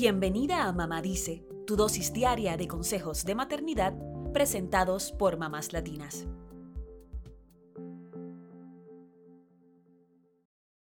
Bienvenida a Mamá Dice, tu dosis diaria de consejos de maternidad presentados por mamás latinas.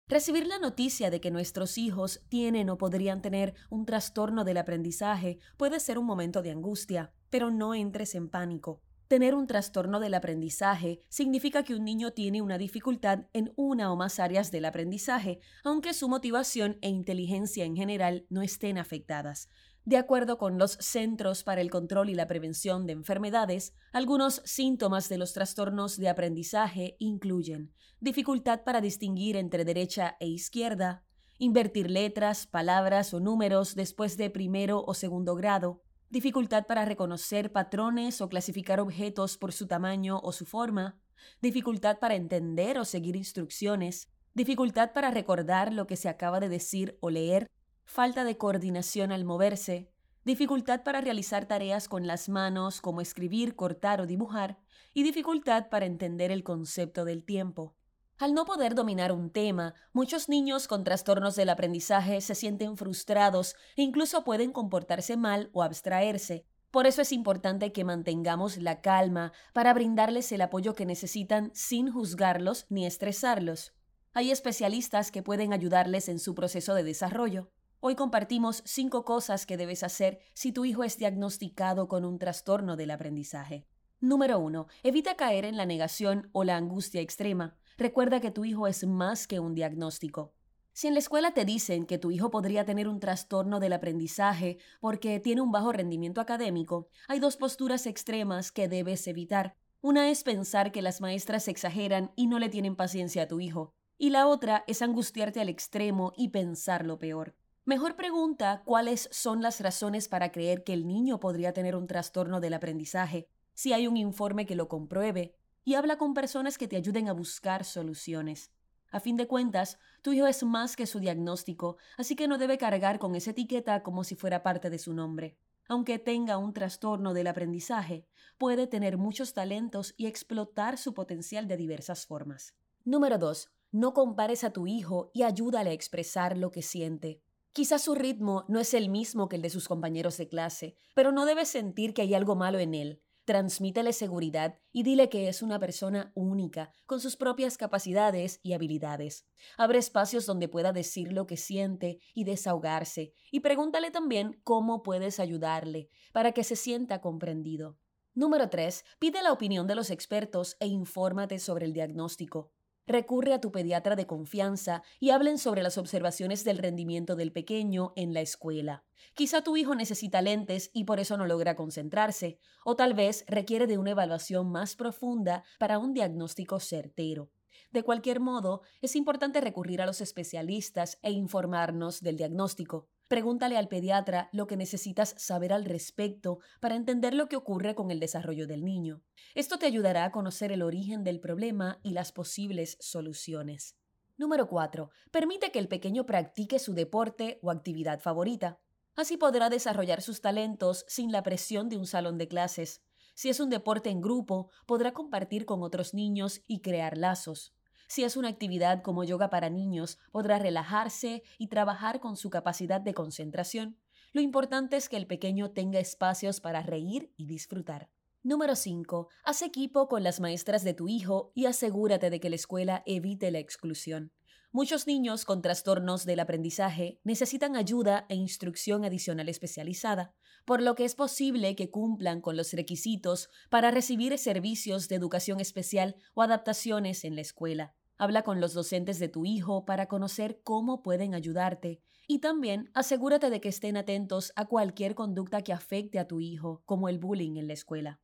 Recibir la noticia de que nuestros hijos tienen o podrían tener un trastorno del aprendizaje puede ser un momento de angustia, pero no entres en pánico. Tener un trastorno del aprendizaje significa que un niño tiene una dificultad en una o más áreas del aprendizaje, aunque su motivación e inteligencia en general no estén afectadas. De acuerdo con los Centros para el Control y la Prevención de Enfermedades, algunos síntomas de los trastornos de aprendizaje incluyen dificultad para distinguir entre derecha e izquierda, invertir letras, palabras o números después de primero o segundo grado, dificultad para reconocer patrones o clasificar objetos por su tamaño o su forma, dificultad para entender o seguir instrucciones, dificultad para recordar lo que se acaba de decir o leer, falta de coordinación al moverse, dificultad para realizar tareas con las manos como escribir, cortar o dibujar, y dificultad para entender el concepto del tiempo. Al no poder dominar un tema, muchos niños con trastornos del aprendizaje se sienten frustrados e incluso pueden comportarse mal o abstraerse. Por eso es importante que mantengamos la calma para brindarles el apoyo que necesitan sin juzgarlos ni estresarlos. Hay especialistas que pueden ayudarles en su proceso de desarrollo. Hoy compartimos cinco cosas que debes hacer si tu hijo es diagnosticado con un trastorno del aprendizaje. Número 1. Evita caer en la negación o la angustia extrema. Recuerda que tu hijo es más que un diagnóstico. Si en la escuela te dicen que tu hijo podría tener un trastorno del aprendizaje porque tiene un bajo rendimiento académico, hay dos posturas extremas que debes evitar. Una es pensar que las maestras exageran y no le tienen paciencia a tu hijo, y la otra es angustiarte al extremo y pensar lo peor. Mejor pregunta cuáles son las razones para creer que el niño podría tener un trastorno del aprendizaje, si hay un informe que lo compruebe, y habla con personas que te ayuden a buscar soluciones. A fin de cuentas, tu hijo es más que su diagnóstico, así que no debe cargar con esa etiqueta como si fuera parte de su nombre. Aunque tenga un trastorno del aprendizaje, puede tener muchos talentos y explotar su potencial de diversas formas. Número 2. No compares a tu hijo y ayúdale a expresar lo que siente. Quizás su ritmo no es el mismo que el de sus compañeros de clase, pero no debes sentir que hay algo malo en él. Transmítele seguridad y dile que es una persona única, con sus propias capacidades y habilidades. Abre espacios donde pueda decir lo que siente y desahogarse, y pregúntale también cómo puedes ayudarle, para que se sienta comprendido. Número 3. Pide la opinión de los expertos e infórmate sobre el diagnóstico. Recurre a tu pediatra de confianza y hablen sobre las observaciones del rendimiento del pequeño en la escuela. Quizá tu hijo necesita lentes y por eso no logra concentrarse, o tal vez requiere de una evaluación más profunda para un diagnóstico certero. De cualquier modo, es importante recurrir a los especialistas e informarnos del diagnóstico. Pregúntale al pediatra lo que necesitas saber al respecto para entender lo que ocurre con el desarrollo del niño. Esto te ayudará a conocer el origen del problema y las posibles soluciones. Número 4. Permite que el pequeño practique su deporte o actividad favorita. Así podrá desarrollar sus talentos sin la presión de un salón de clases. Si es un deporte en grupo, podrá compartir con otros niños y crear lazos. Si es una actividad como yoga para niños, podrá relajarse y trabajar con su capacidad de concentración. Lo importante es que el pequeño tenga espacios para reír y disfrutar. Número 5. Haz equipo con las maestras de tu hijo y asegúrate de que la escuela evite la exclusión. Muchos niños con trastornos del aprendizaje necesitan ayuda e instrucción adicional especializada, por lo que es posible que cumplan con los requisitos para recibir servicios de educación especial o adaptaciones en la escuela. Habla con los docentes de tu hijo para conocer cómo pueden ayudarte y también asegúrate de que estén atentos a cualquier conducta que afecte a tu hijo, como el bullying en la escuela.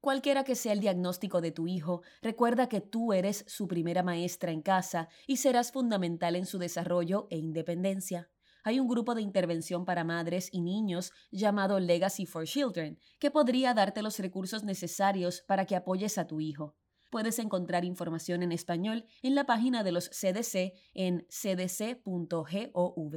Cualquiera que sea el diagnóstico de tu hijo, recuerda que tú eres su primera maestra en casa y serás fundamental en su desarrollo e independencia. Hay un grupo de intervención para madres y niños llamado Legacy for Children, que podría darte los recursos necesarios para que apoyes a tu hijo. Puedes encontrar información en español en la página de los CDC en cdc.gov.